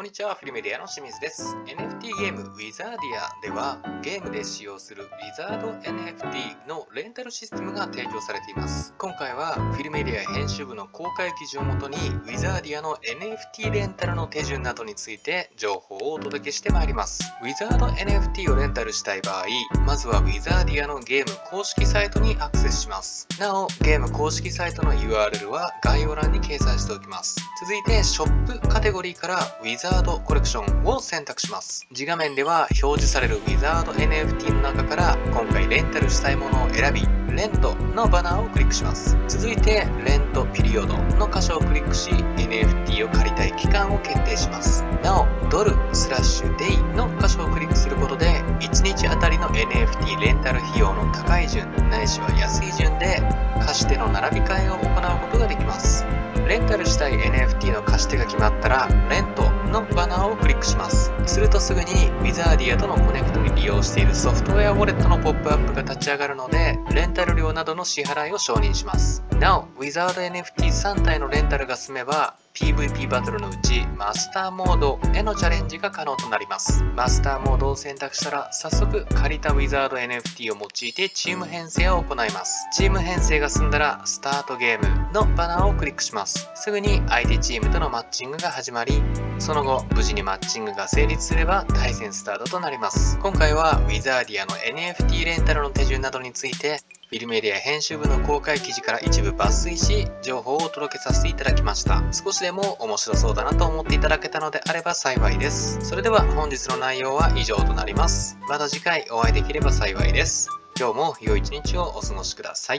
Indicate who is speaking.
Speaker 1: こんにちは、フィルメディアの清水です。NFT ゲーム Wizardia では、ゲームで使用する Wizard NFT のレンタルシステムが提供されています。今回は、フィルメディア編集部の公開記事をもとに、Wizardia の NFT レンタルの手順などについて情報をお届けしてまいります。Wizard NFT をレンタルしたい場合、まずは Wizardia のゲーム公式サイトにアクセスします。なお、ゲーム公式サイトの URL は概要欄に掲載しておきます。続いて、ショップカテゴリーから Wizard ザードコレクションを選択します。自画面では表示されるウィザード NFT の中から今回レンタルしたいものを選び、Rent のバナーをクリックします。続いて、 Rent Period の箇所をクリックし、NFT を借りたい期間を決定します。なお、ドル slash day の箇所をクリックすることで、1日あたりの NFT レンタル費用の高い順、ないしは安い順で貸し手の並び替えを行うことができます。レンタルしたい NFT の貸し手が決まったら、 Rent のバナーをクリックします。するとすぐに Wizardia とのコネクトに利用しているソフトウェアウォレットのポップアップが立ち上がるので、レンタル料などの支払いを承認します。なお、Wizard NFT3 体のレンタルが済めば、PVP バトルのうちマスターモードへのチャレンジが可能となります。マスターモードを選択したら早速借りたウィザード NFT を用いてチーム編成を行います。チーム編成が済んだらスタートゲームのバナーをクリックします。すぐに相手チームとのマッチングが始まり、そのの後無事にマッチングが成立すれば対戦スタートとなります。今回は Wizardia の NFT レンタルの手順などについてフィルメディア編集部の公開記事から一部抜粋し、情報をお届けさせていただきました。少しでも面白そうだなと思っていただけたのであれば幸いです。それでは本日の内容は以上となります。また次回お会いできれば幸いです。今日も良い一日をお過ごしください。